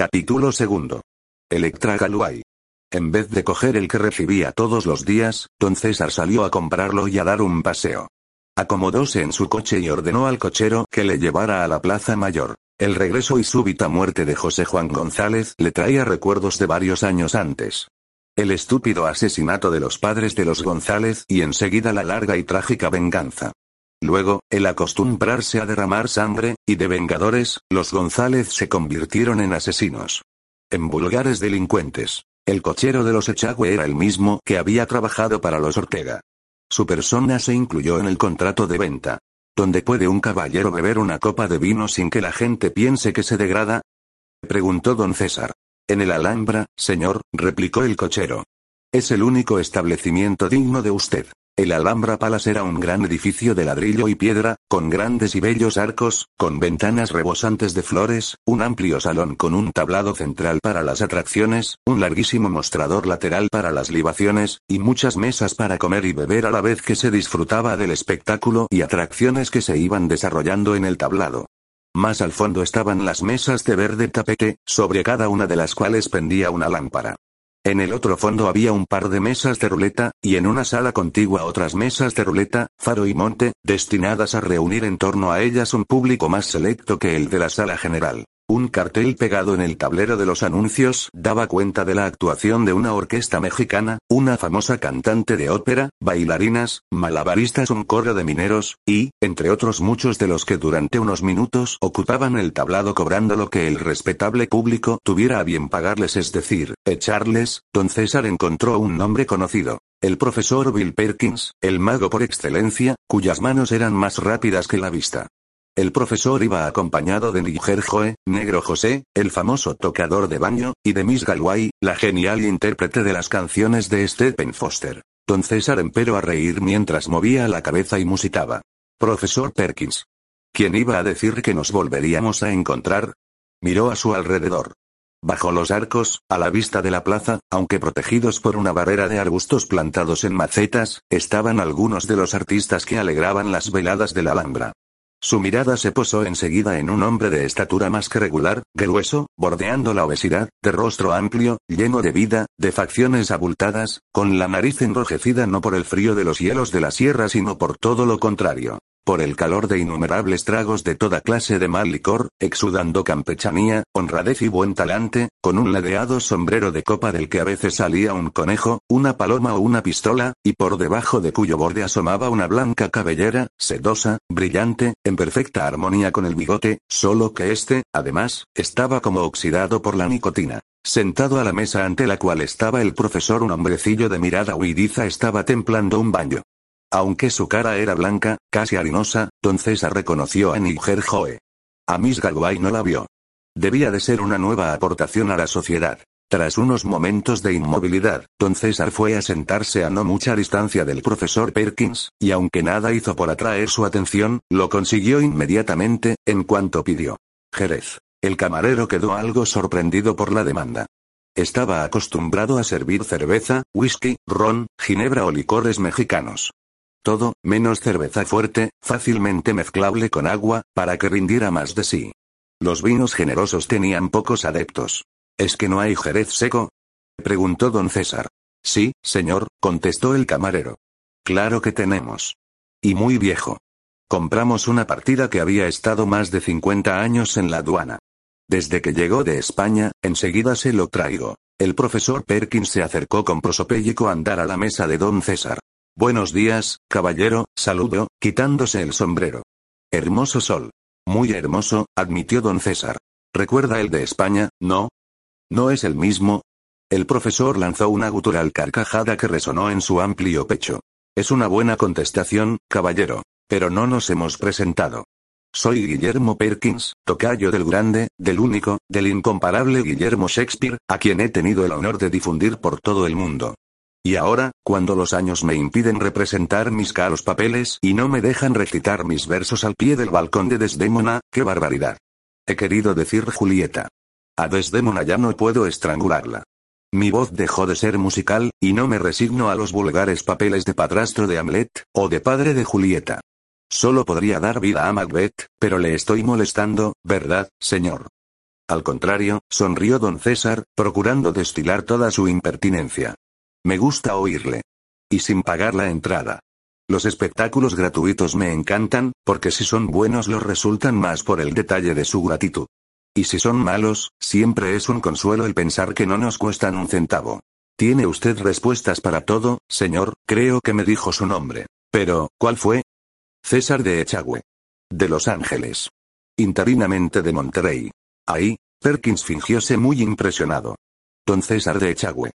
Capítulo segundo. Electra Galway. En vez de coger el que recibía todos los días, don César salió a comprarlo y a dar un paseo. Acomodóse en su coche y ordenó al cochero que le llevara a la Plaza Mayor. El regreso y súbita muerte de José Juan González le traía recuerdos de varios años antes. El estúpido asesinato de los padres de los González y enseguida la larga y trágica venganza. Luego, el acostumbrarse a derramar sangre, y de vengadores, los González se convirtieron en asesinos. En vulgares delincuentes. El cochero de los Echagüe era el mismo que había trabajado para los Ortega. Su persona se incluyó en el contrato de venta. ¿Dónde puede un caballero beber una copa de vino sin que la gente piense que se degrada? preguntó don César. En el Alhambra, señor, replicó el cochero. Es el único establecimiento digno de usted. El Alhambra Palace era un gran edificio de ladrillo y piedra, con grandes y bellos arcos, con ventanas rebosantes de flores, un amplio salón con un tablado central para las atracciones, un larguísimo mostrador lateral para las libaciones, y muchas mesas para comer y beber a la vez que se disfrutaba del espectáculo y atracciones que se iban desarrollando en el tablado. Más al fondo estaban las mesas de verde tapete, sobre cada una de las cuales pendía una lámpara. En el otro fondo había un par de mesas de ruleta, y en una sala contigua otras mesas de ruleta, faro y monte, destinadas a reunir en torno a ellas un público más selecto que el de la sala general. Un cartel pegado en el tablero de los anuncios daba cuenta de la actuación de una orquesta mexicana, una famosa cantante de ópera, bailarinas, malabaristas, un coro de mineros, y, entre otros muchos de los que durante unos minutos ocupaban el tablado cobrando lo que el respetable público tuviera a bien pagarles, es decir, echarles, don César encontró un nombre conocido. El profesor Bill Perkins, el mago por excelencia, cuyas manos eran más rápidas que la vista. El profesor iba acompañado de Niger Joe, Negro José, el famoso tocador de baño, y de Miss Galway, la genial intérprete de las canciones de Stephen Foster. Don César empero a reír mientras movía la cabeza y musitaba. Profesor Perkins. ¿Quién iba a decir que nos volveríamos a encontrar? Miró a su alrededor. Bajo los arcos, a la vista de la plaza, aunque protegidos por una barrera de arbustos plantados en macetas, estaban algunos de los artistas que alegraban las veladas de la Alhambra. Su mirada se posó enseguida en un hombre de estatura más que regular, grueso, bordeando la obesidad, de rostro amplio, lleno de vida, de facciones abultadas, con la nariz enrojecida no por el frío de los hielos de la sierra sino por todo lo contrario por el calor de innumerables tragos de toda clase de mal licor, exudando campechanía, honradez y buen talante, con un ladeado sombrero de copa del que a veces salía un conejo, una paloma o una pistola, y por debajo de cuyo borde asomaba una blanca cabellera, sedosa, brillante, en perfecta armonía con el bigote, solo que este, además, estaba como oxidado por la nicotina. Sentado a la mesa ante la cual estaba el profesor un hombrecillo de mirada huidiza estaba templando un baño. Aunque su cara era blanca, casi harinosa, don César reconoció a Niger Joe. A Miss Galway no la vio. Debía de ser una nueva aportación a la sociedad. Tras unos momentos de inmovilidad, don César fue a sentarse a no mucha distancia del profesor Perkins, y aunque nada hizo por atraer su atención, lo consiguió inmediatamente, en cuanto pidió. Jerez. El camarero quedó algo sorprendido por la demanda. Estaba acostumbrado a servir cerveza, whisky, ron, ginebra o licores mexicanos. Todo, menos cerveza fuerte, fácilmente mezclable con agua, para que rindiera más de sí. Los vinos generosos tenían pocos adeptos. ¿Es que no hay jerez seco? preguntó don César. Sí, señor, contestó el camarero. Claro que tenemos. Y muy viejo. Compramos una partida que había estado más de 50 años en la aduana. Desde que llegó de España, enseguida se lo traigo. El profesor Perkins se acercó con prosopéllico a andar a la mesa de don César. Buenos días, caballero, saludó, quitándose el sombrero. Hermoso sol. Muy hermoso, admitió don César. ¿Recuerda el de España, no? ¿No es el mismo? El profesor lanzó una gutural carcajada que resonó en su amplio pecho. Es una buena contestación, caballero. Pero no nos hemos presentado. Soy Guillermo Perkins, tocayo del grande, del único, del incomparable Guillermo Shakespeare, a quien he tenido el honor de difundir por todo el mundo. Y ahora, cuando los años me impiden representar mis caros papeles y no me dejan recitar mis versos al pie del balcón de Desdémona, ¡qué barbaridad! He querido decir Julieta. A Desdémona ya no puedo estrangularla. Mi voz dejó de ser musical, y no me resigno a los vulgares papeles de padrastro de Hamlet, o de padre de Julieta. Solo podría dar vida a Macbeth, pero le estoy molestando, ¿verdad, señor? Al contrario, sonrió don César, procurando destilar toda su impertinencia. Me gusta oírle. Y sin pagar la entrada. Los espectáculos gratuitos me encantan, porque si son buenos los resultan más por el detalle de su gratitud. Y si son malos, siempre es un consuelo el pensar que no nos cuestan un centavo. Tiene usted respuestas para todo, señor, creo que me dijo su nombre. Pero, ¿cuál fue? César de Echagüe. De Los Ángeles. Interinamente de Monterrey. Ahí, Perkins fingióse muy impresionado. Don César de Echagüe.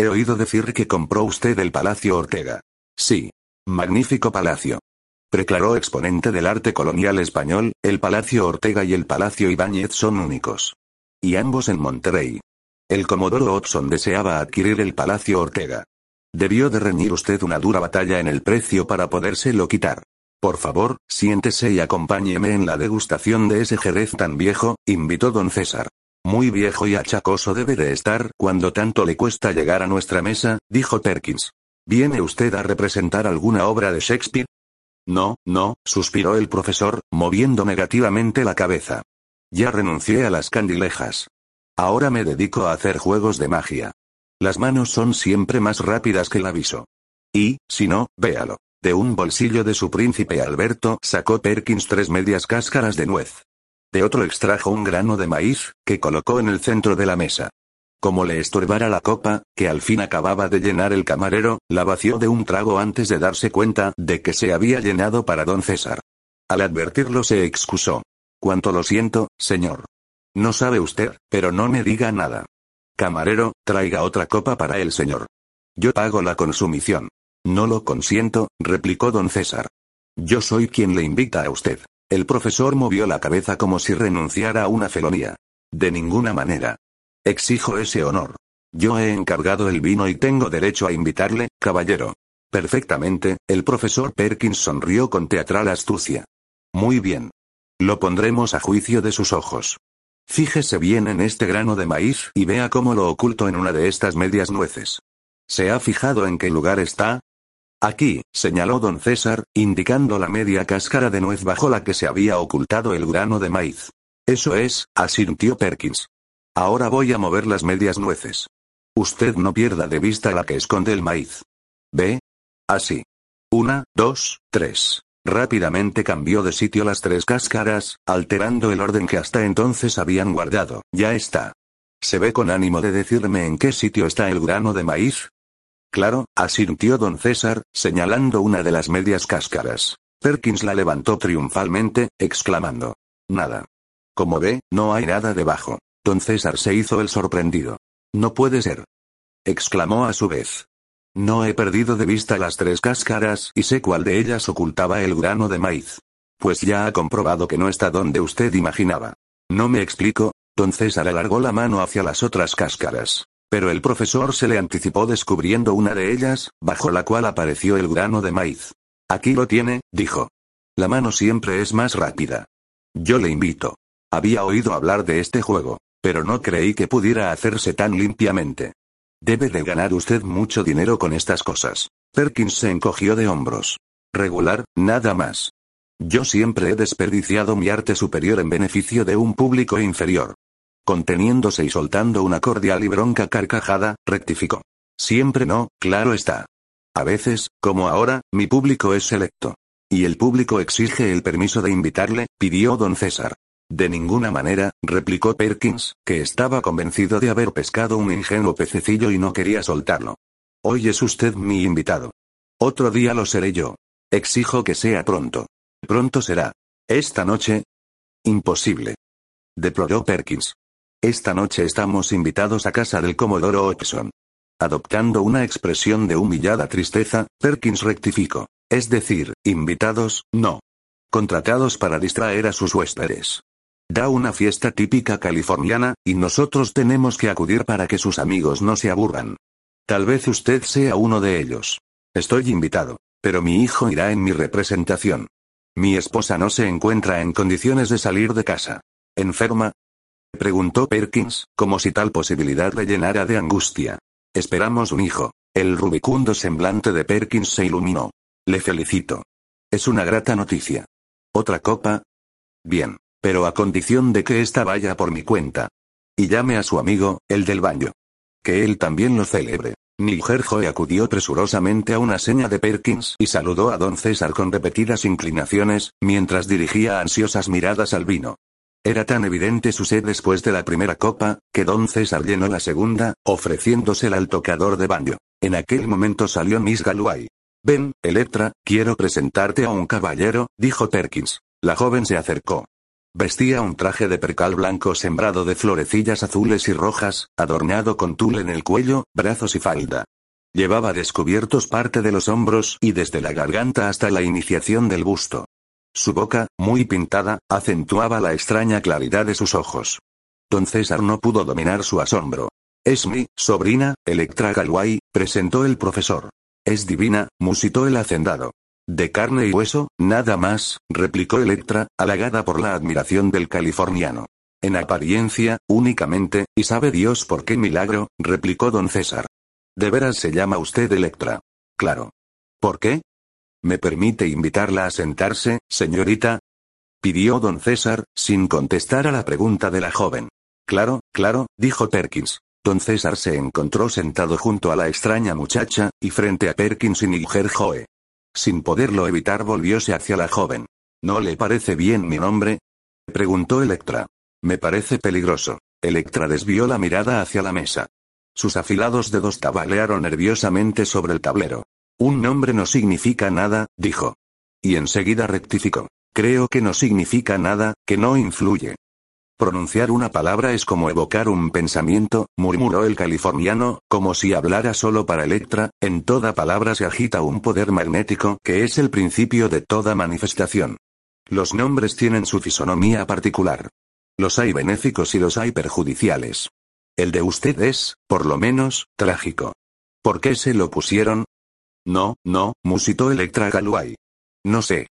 He oído decir que compró usted el Palacio Ortega. Sí. Magnífico palacio. Preclaró exponente del arte colonial español, el Palacio Ortega y el Palacio Ibáñez son únicos. Y ambos en Monterrey. El Comodoro Hobson deseaba adquirir el Palacio Ortega. Debió de reñir usted una dura batalla en el precio para podérselo quitar. Por favor, siéntese y acompáñeme en la degustación de ese jerez tan viejo, invitó don César. Muy viejo y achacoso debe de estar cuando tanto le cuesta llegar a nuestra mesa, dijo Perkins. ¿Viene usted a representar alguna obra de Shakespeare? No, no, suspiró el profesor, moviendo negativamente la cabeza. Ya renuncié a las candilejas. Ahora me dedico a hacer juegos de magia. Las manos son siempre más rápidas que el aviso. Y, si no, véalo. De un bolsillo de su príncipe Alberto sacó Perkins tres medias cáscaras de nuez. De otro extrajo un grano de maíz, que colocó en el centro de la mesa. Como le estorbara la copa, que al fin acababa de llenar el camarero, la vació de un trago antes de darse cuenta de que se había llenado para don César. Al advertirlo se excusó. Cuánto lo siento, señor. No sabe usted, pero no me diga nada. Camarero, traiga otra copa para el señor. Yo pago la consumición. No lo consiento, replicó don César. Yo soy quien le invita a usted. El profesor movió la cabeza como si renunciara a una felonía. De ninguna manera. Exijo ese honor. Yo he encargado el vino y tengo derecho a invitarle, caballero. Perfectamente, el profesor Perkins sonrió con teatral astucia. Muy bien. Lo pondremos a juicio de sus ojos. Fíjese bien en este grano de maíz y vea cómo lo oculto en una de estas medias nueces. ¿Se ha fijado en qué lugar está? Aquí, señaló don César, indicando la media cáscara de nuez bajo la que se había ocultado el grano de maíz. Eso es, asintió Perkins. Ahora voy a mover las medias nueces. Usted no pierda de vista la que esconde el maíz. ¿Ve? Así. Una, dos, tres. Rápidamente cambió de sitio las tres cáscaras, alterando el orden que hasta entonces habían guardado. Ya está. ¿Se ve con ánimo de decirme en qué sitio está el grano de maíz? Claro, asintió don César, señalando una de las medias cáscaras. Perkins la levantó triunfalmente, exclamando. Nada. Como ve, no hay nada debajo. Don César se hizo el sorprendido. No puede ser. exclamó a su vez. No he perdido de vista las tres cáscaras y sé cuál de ellas ocultaba el grano de maíz. Pues ya ha comprobado que no está donde usted imaginaba. No me explico, don César alargó la mano hacia las otras cáscaras. Pero el profesor se le anticipó descubriendo una de ellas, bajo la cual apareció el grano de maíz. Aquí lo tiene, dijo. La mano siempre es más rápida. Yo le invito. Había oído hablar de este juego. Pero no creí que pudiera hacerse tan limpiamente. Debe de ganar usted mucho dinero con estas cosas. Perkins se encogió de hombros. Regular, nada más. Yo siempre he desperdiciado mi arte superior en beneficio de un público inferior. Conteniéndose y soltando una cordial y bronca carcajada, rectificó. Siempre no, claro está. A veces, como ahora, mi público es selecto. Y el público exige el permiso de invitarle, pidió don César. De ninguna manera, replicó Perkins, que estaba convencido de haber pescado un ingenuo pececillo y no quería soltarlo. Hoy es usted mi invitado. Otro día lo seré yo. Exijo que sea pronto. Pronto será. Esta noche. Imposible. Deploró Perkins. Esta noche estamos invitados a casa del Comodoro Hobson. Adoptando una expresión de humillada tristeza, Perkins rectificó. Es decir, invitados, no. Contratados para distraer a sus huéspedes. Da una fiesta típica californiana, y nosotros tenemos que acudir para que sus amigos no se aburran. Tal vez usted sea uno de ellos. Estoy invitado. Pero mi hijo irá en mi representación. Mi esposa no se encuentra en condiciones de salir de casa. ¿Enferma? Preguntó Perkins, como si tal posibilidad le llenara de angustia. Esperamos un hijo. El rubicundo semblante de Perkins se iluminó. Le felicito. Es una grata noticia. ¿Otra copa? Bien. Pero a condición de que esta vaya por mi cuenta. Y llame a su amigo, el del baño. Que él también lo celebre. Joe acudió presurosamente a una seña de Perkins y saludó a don César con repetidas inclinaciones, mientras dirigía ansiosas miradas al vino. Era tan evidente su sed después de la primera copa, que don César llenó la segunda, ofreciéndosela al tocador de baño. En aquel momento salió Miss Galway. Ven, Electra, quiero presentarte a un caballero, dijo Perkins. La joven se acercó. Vestía un traje de percal blanco sembrado de florecillas azules y rojas, adornado con tul en el cuello, brazos y falda. Llevaba descubiertos parte de los hombros y desde la garganta hasta la iniciación del busto. Su boca, muy pintada, acentuaba la extraña claridad de sus ojos. Don César no pudo dominar su asombro. Es mi sobrina, Electra Galway, presentó el profesor. Es divina, musitó el hacendado. De carne y hueso, nada más, replicó Electra, halagada por la admiración del californiano. En apariencia, únicamente, y sabe Dios por qué milagro, replicó don César. ¿De veras se llama usted Electra? Claro. ¿Por qué? ¿Me permite invitarla a sentarse, señorita? pidió don César, sin contestar a la pregunta de la joven. Claro, claro, dijo Perkins. Don César se encontró sentado junto a la extraña muchacha, y frente a Perkins y Niger Joe. Sin poderlo evitar volvióse hacia la joven. ¿No le parece bien mi nombre? preguntó Electra. Me parece peligroso. Electra desvió la mirada hacia la mesa. Sus afilados dedos tabalearon nerviosamente sobre el tablero. Un nombre no significa nada, dijo. Y enseguida rectificó. Creo que no significa nada, que no influye. Pronunciar una palabra es como evocar un pensamiento, murmuró el californiano, como si hablara solo para Electra, en toda palabra se agita un poder magnético que es el principio de toda manifestación. Los nombres tienen su fisonomía particular. Los hay benéficos y los hay perjudiciales. El de usted es, por lo menos, trágico. ¿Por qué se lo pusieron? No, no, musitó Electra Galway. No sé.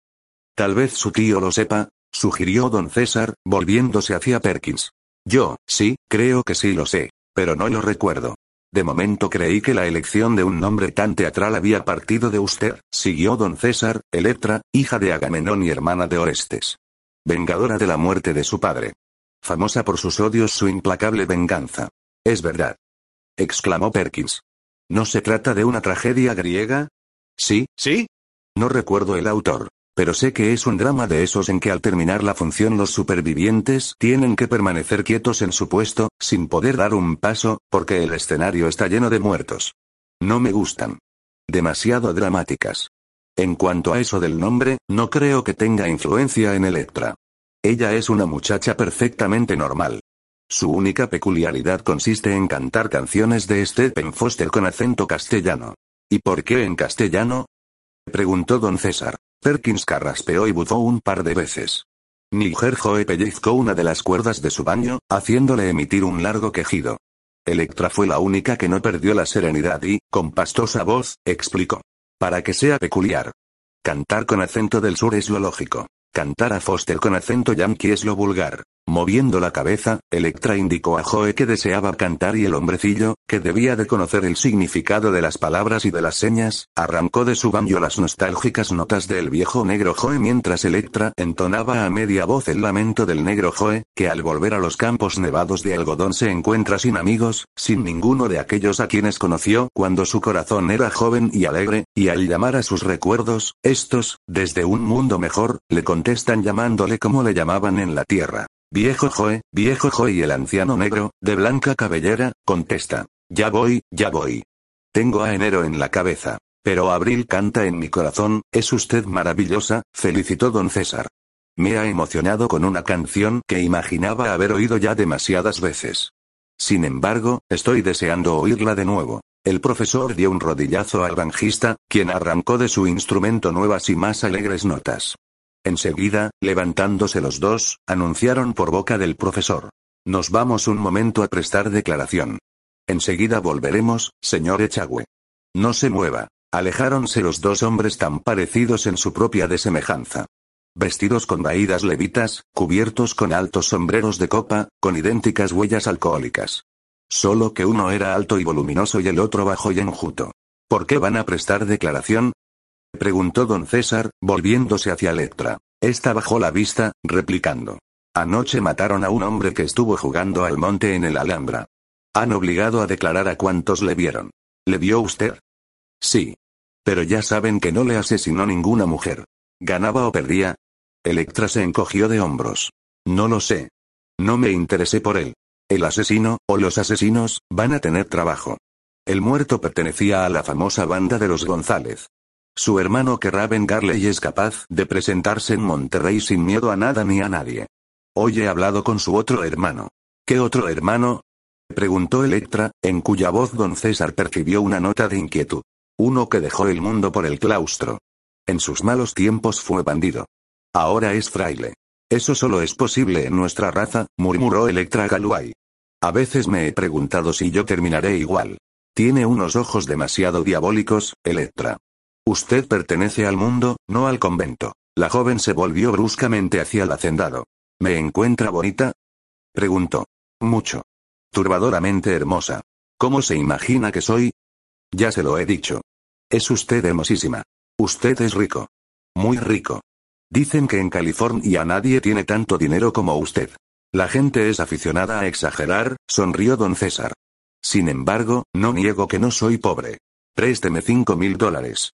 Tal vez su tío lo sepa, sugirió don César, volviéndose hacia Perkins. Yo, sí, creo que sí lo sé, pero no lo recuerdo. De momento creí que la elección de un nombre tan teatral había partido de usted, siguió don César, Electra, hija de Agamenón y hermana de Orestes. Vengadora de la muerte de su padre. Famosa por sus odios, su implacable venganza. Es verdad. exclamó Perkins. ¿No se trata de una tragedia griega? Sí, sí. No recuerdo el autor. Pero sé que es un drama de esos en que al terminar la función los supervivientes tienen que permanecer quietos en su puesto, sin poder dar un paso, porque el escenario está lleno de muertos. No me gustan. Demasiado dramáticas. En cuanto a eso del nombre, no creo que tenga influencia en Electra. Ella es una muchacha perfectamente normal. Su única peculiaridad consiste en cantar canciones de Stephen Foster con acento castellano. ¿Y por qué en castellano? preguntó don César. Perkins carraspeó y bufó un par de veces. Joe pellizcó una de las cuerdas de su baño, haciéndole emitir un largo quejido. Electra fue la única que no perdió la serenidad y, con pastosa voz, explicó. Para que sea peculiar. Cantar con acento del sur es lo lógico. Cantar a Foster con acento yankee es lo vulgar. Moviendo la cabeza, Electra indicó a Joe que deseaba cantar y el hombrecillo, que debía de conocer el significado de las palabras y de las señas, arrancó de su banjo las nostálgicas notas del viejo negro Joe mientras Electra entonaba a media voz el lamento del negro Joe, que al volver a los campos nevados de algodón se encuentra sin amigos, sin ninguno de aquellos a quienes conoció cuando su corazón era joven y alegre, y al llamar a sus recuerdos, estos, desde un mundo mejor, le contestan llamándole como le llamaban en la tierra. Viejo Joe, viejo Joe y el anciano negro, de blanca cabellera, contesta. Ya voy, ya voy. Tengo a enero en la cabeza. Pero abril canta en mi corazón, es usted maravillosa, felicitó don César. Me ha emocionado con una canción que imaginaba haber oído ya demasiadas veces. Sin embargo, estoy deseando oírla de nuevo. El profesor dio un rodillazo al banjista, quien arrancó de su instrumento nuevas y más alegres notas. Enseguida, levantándose los dos, anunciaron por boca del profesor. Nos vamos un momento a prestar declaración. Enseguida volveremos, señor Echagüe. No se mueva. Alejáronse los dos hombres tan parecidos en su propia desemejanza. Vestidos con vaídas levitas, cubiertos con altos sombreros de copa, con idénticas huellas alcohólicas. Solo que uno era alto y voluminoso y el otro bajo y enjuto. ¿Por qué van a prestar declaración? Preguntó don César, volviéndose hacia Electra. Esta bajó la vista, replicando. Anoche mataron a un hombre que estuvo jugando al monte en el Alhambra. Han obligado a declarar a cuantos le vieron. ¿Le vio usted? Sí. Pero ya saben que no le asesinó ninguna mujer. ¿Ganaba o perdía? Electra se encogió de hombros. No lo sé. No me interesé por él. El asesino, o los asesinos, van a tener trabajo. El muerto pertenecía a la famosa banda de los González. Su hermano querrá vengarle y es capaz de presentarse en Monterrey sin miedo a nada ni a nadie. Hoy he hablado con su otro hermano. ¿Qué otro hermano? preguntó Electra, en cuya voz don César percibió una nota de inquietud. Uno que dejó el mundo por el claustro. En sus malos tiempos fue bandido. Ahora es fraile. Eso solo es posible en nuestra raza, murmuró Electra Galuay. A veces me he preguntado si yo terminaré igual. Tiene unos ojos demasiado diabólicos, Electra. Usted pertenece al mundo, no al convento. La joven se volvió bruscamente hacia el hacendado. ¿Me encuentra bonita? Preguntó. Mucho. Turbadoramente hermosa. ¿Cómo se imagina que soy? Ya se lo he dicho. Es usted hermosísima. Usted es rico. Muy rico. Dicen que en California nadie tiene tanto dinero como usted. La gente es aficionada a exagerar, sonrió don César. Sin embargo, no niego que no soy pobre. Présteme cinco mil dólares.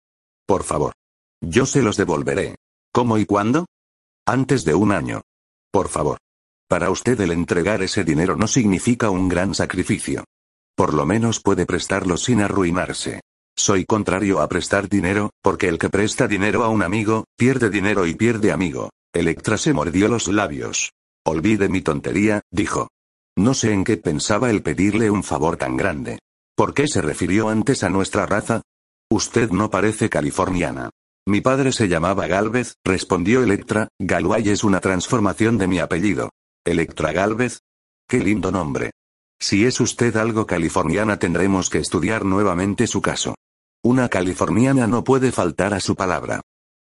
Por favor. Yo se los devolveré. ¿Cómo y cuándo? Antes de un año. Por favor. Para usted el entregar ese dinero no significa un gran sacrificio. Por lo menos puede prestarlo sin arruinarse. Soy contrario a prestar dinero, porque el que presta dinero a un amigo, pierde dinero y pierde amigo. Electra se mordió los labios. Olvide mi tontería, dijo. No sé en qué pensaba el pedirle un favor tan grande. ¿Por qué se refirió antes a nuestra raza? Usted no parece californiana. Mi padre se llamaba Galvez, respondió Electra, Galway es una transformación de mi apellido. Electra Galvez. Qué lindo nombre. Si es usted algo californiana tendremos que estudiar nuevamente su caso. Una californiana no puede faltar a su palabra.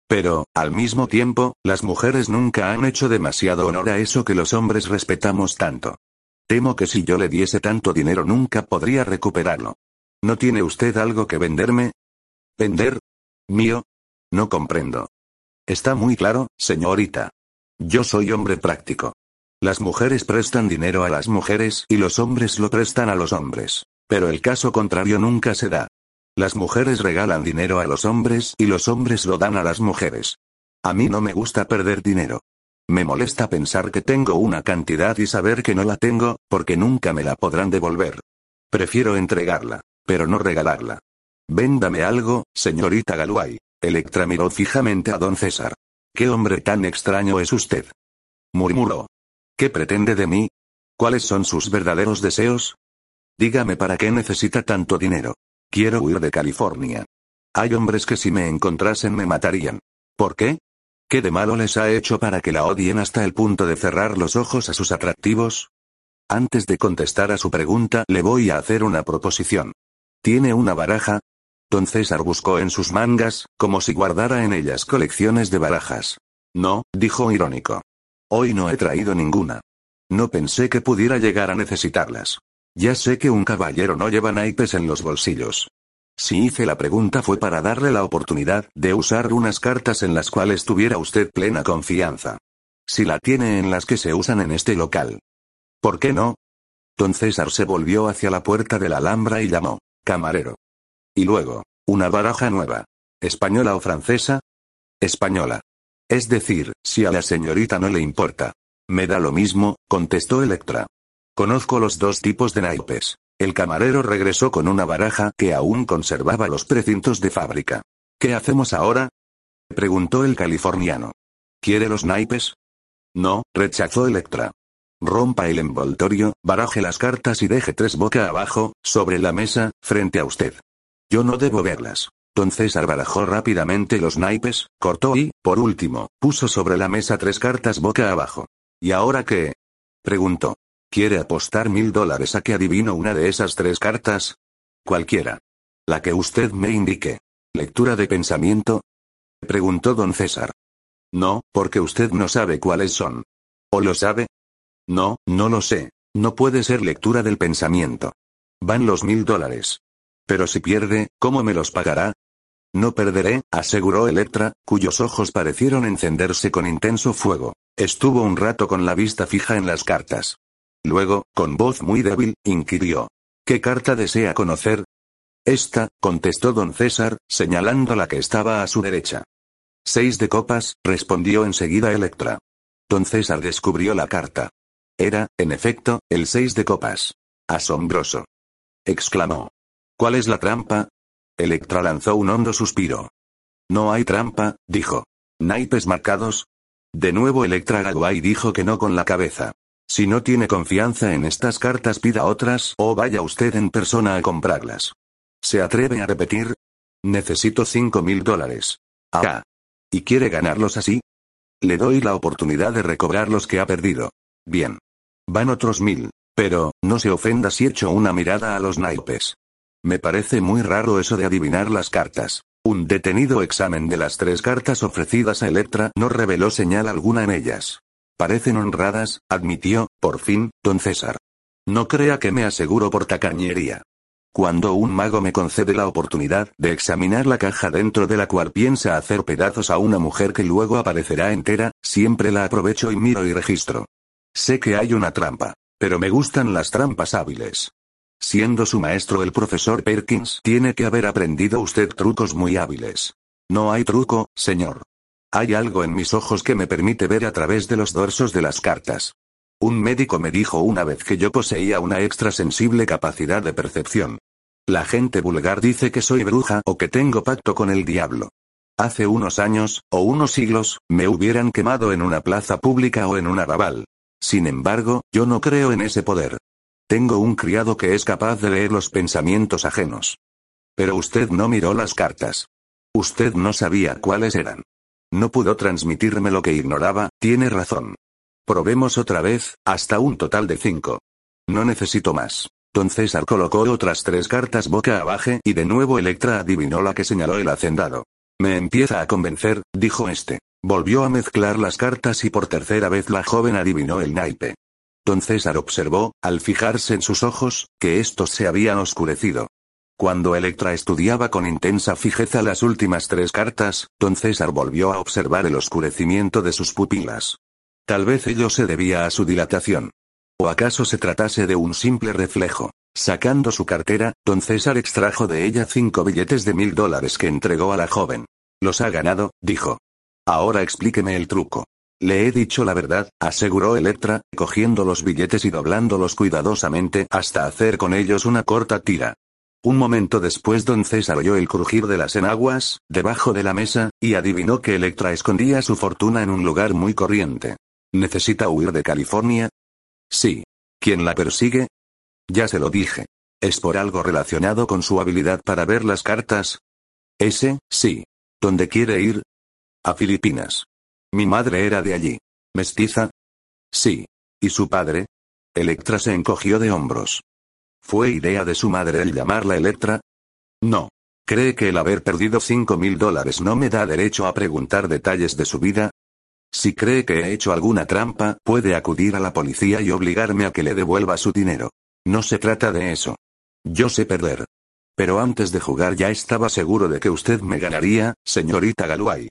Pero, al mismo tiempo, las mujeres nunca han hecho demasiado honor a eso que los hombres respetamos tanto. Temo que si yo le diese tanto dinero nunca podría recuperarlo. ¿No tiene usted algo que venderme? ¿Vender? ¿Mío? No comprendo. Está muy claro, señorita. Yo soy hombre práctico. Las mujeres prestan dinero a las mujeres y los hombres lo prestan a los hombres. Pero el caso contrario nunca se da. Las mujeres regalan dinero a los hombres y los hombres lo dan a las mujeres. A mí no me gusta perder dinero. Me molesta pensar que tengo una cantidad y saber que no la tengo, porque nunca me la podrán devolver. Prefiero entregarla, pero no regalarla. Véndame algo, señorita Galuay. Electra miró fijamente a don César. ¿Qué hombre tan extraño es usted? Murmuró. ¿Qué pretende de mí? ¿Cuáles son sus verdaderos deseos? Dígame para qué necesita tanto dinero. Quiero huir de California. Hay hombres que si me encontrasen me matarían. ¿Por qué? ¿Qué de malo les ha hecho para que la odien hasta el punto de cerrar los ojos a sus atractivos? Antes de contestar a su pregunta, le voy a hacer una proposición. ¿Tiene una baraja? Don César buscó en sus mangas, como si guardara en ellas colecciones de barajas. No, dijo irónico. Hoy no he traído ninguna. No pensé que pudiera llegar a necesitarlas. Ya sé que un caballero no lleva naipes en los bolsillos. Si hice la pregunta fue para darle la oportunidad de usar unas cartas en las cuales tuviera usted plena confianza. Si la tiene en las que se usan en este local. ¿Por qué no? Don César se volvió hacia la puerta de la Alhambra y llamó, camarero. Y luego, una baraja nueva. ¿Española o francesa? Española. Es decir, si a la señorita no le importa. Me da lo mismo, contestó Electra. Conozco los dos tipos de naipes. El camarero regresó con una baraja que aún conservaba los precintos de fábrica. ¿Qué hacemos ahora? preguntó el californiano. ¿Quiere los naipes? No, rechazó Electra. Rompa el envoltorio, baraje las cartas y deje tres boca abajo, sobre la mesa, frente a usted. Yo no debo verlas. Don César rápidamente los naipes, cortó y, por último, puso sobre la mesa tres cartas boca abajo. ¿Y ahora qué? preguntó. ¿Quiere apostar mil dólares a que adivino una de esas tres cartas? Cualquiera. La que usted me indique. ¿Lectura de pensamiento? preguntó don César. No, porque usted no sabe cuáles son. ¿O lo sabe? No, no lo sé. No puede ser lectura del pensamiento. Van los mil dólares. Pero si pierde, ¿cómo me los pagará? No perderé, aseguró Electra, cuyos ojos parecieron encenderse con intenso fuego. Estuvo un rato con la vista fija en las cartas. Luego, con voz muy débil, inquirió. ¿Qué carta desea conocer? Esta, contestó don César, señalando la que estaba a su derecha. Seis de copas, respondió enseguida Electra. Don César descubrió la carta. Era, en efecto, el seis de copas. Asombroso. exclamó. ¿Cuál es la trampa? Electra lanzó un hondo suspiro. No hay trampa, dijo. ¿Naipes marcados? De nuevo Electra Gaguay dijo que no con la cabeza. Si no tiene confianza en estas cartas pida otras o vaya usted en persona a comprarlas. ¿Se atreve a repetir? Necesito cinco mil dólares. Ah. ¿Y quiere ganarlos así? Le doy la oportunidad de recobrar los que ha perdido. Bien. Van otros mil. Pero, no se ofenda si echo una mirada a los naipes. Me parece muy raro eso de adivinar las cartas. Un detenido examen de las tres cartas ofrecidas a Electra no reveló señal alguna en ellas. Parecen honradas, admitió, por fin, don César. No crea que me aseguro por tacañería. Cuando un mago me concede la oportunidad de examinar la caja dentro de la cual piensa hacer pedazos a una mujer que luego aparecerá entera, siempre la aprovecho y miro y registro. Sé que hay una trampa. Pero me gustan las trampas hábiles. Siendo su maestro el profesor Perkins, tiene que haber aprendido usted trucos muy hábiles. No hay truco, señor. Hay algo en mis ojos que me permite ver a través de los dorsos de las cartas. Un médico me dijo una vez que yo poseía una extrasensible capacidad de percepción. La gente vulgar dice que soy bruja o que tengo pacto con el diablo. Hace unos años, o unos siglos, me hubieran quemado en una plaza pública o en un arrabal. Sin embargo, yo no creo en ese poder. Tengo un criado que es capaz de leer los pensamientos ajenos. Pero usted no miró las cartas. Usted no sabía cuáles eran. No pudo transmitirme lo que ignoraba, tiene razón. Probemos otra vez, hasta un total de cinco. No necesito más. Don César colocó otras tres cartas boca abajo y de nuevo Electra adivinó la que señaló el hacendado. Me empieza a convencer, dijo este. Volvió a mezclar las cartas y por tercera vez la joven adivinó el naipe. Don César observó, al fijarse en sus ojos, que estos se habían oscurecido. Cuando Electra estudiaba con intensa fijeza las últimas tres cartas, don César volvió a observar el oscurecimiento de sus pupilas. Tal vez ello se debía a su dilatación. ¿O acaso se tratase de un simple reflejo? Sacando su cartera, don César extrajo de ella cinco billetes de mil dólares que entregó a la joven. Los ha ganado, dijo. Ahora explíqueme el truco. Le he dicho la verdad, aseguró Electra, cogiendo los billetes y doblándolos cuidadosamente hasta hacer con ellos una corta tira. Un momento después don César oyó el crujir de las enaguas, debajo de la mesa, y adivinó que Electra escondía su fortuna en un lugar muy corriente. ¿Necesita huir de California? Sí. ¿Quién la persigue? Ya se lo dije. ¿Es por algo relacionado con su habilidad para ver las cartas? Ese, sí. ¿Dónde quiere ir? A Filipinas. Mi madre era de allí. ¿Mestiza? Sí. ¿Y su padre? Electra se encogió de hombros. ¿Fue idea de su madre el llamarla Electra? No. ¿Cree que el haber perdido cinco mil dólares no me da derecho a preguntar detalles de su vida? Si cree que he hecho alguna trampa, puede acudir a la policía y obligarme a que le devuelva su dinero. No se trata de eso. Yo sé perder. Pero antes de jugar ya estaba seguro de que usted me ganaría, señorita Galway.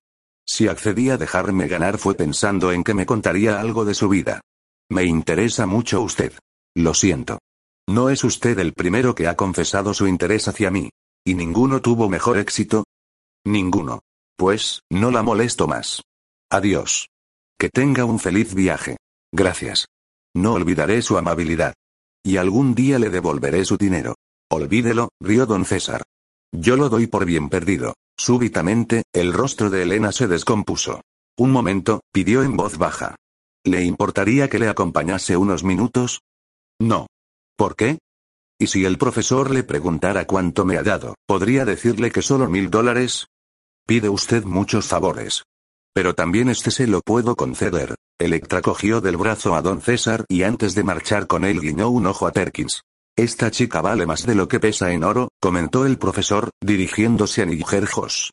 Si accedí a dejarme ganar fue pensando en que me contaría algo de su vida. Me interesa mucho usted. Lo siento. No es usted el primero que ha confesado su interés hacia mí. ¿Y ninguno tuvo mejor éxito? Ninguno. Pues, no la molesto más. Adiós. Que tenga un feliz viaje. Gracias. No olvidaré su amabilidad. Y algún día le devolveré su dinero. Olvídelo, rió don César. Yo lo doy por bien perdido. Súbitamente, el rostro de Elena se descompuso. Un momento, pidió en voz baja. ¿Le importaría que le acompañase unos minutos? No. ¿Por qué? ¿Y si el profesor le preguntara cuánto me ha dado, podría decirle que solo mil dólares? Pide usted muchos favores. Pero también este se lo puedo conceder. Electra cogió del brazo a don César y antes de marchar con él guiñó un ojo a Perkins. Esta chica vale más de lo que pesa en oro, comentó el profesor, dirigiéndose a Nigerjos.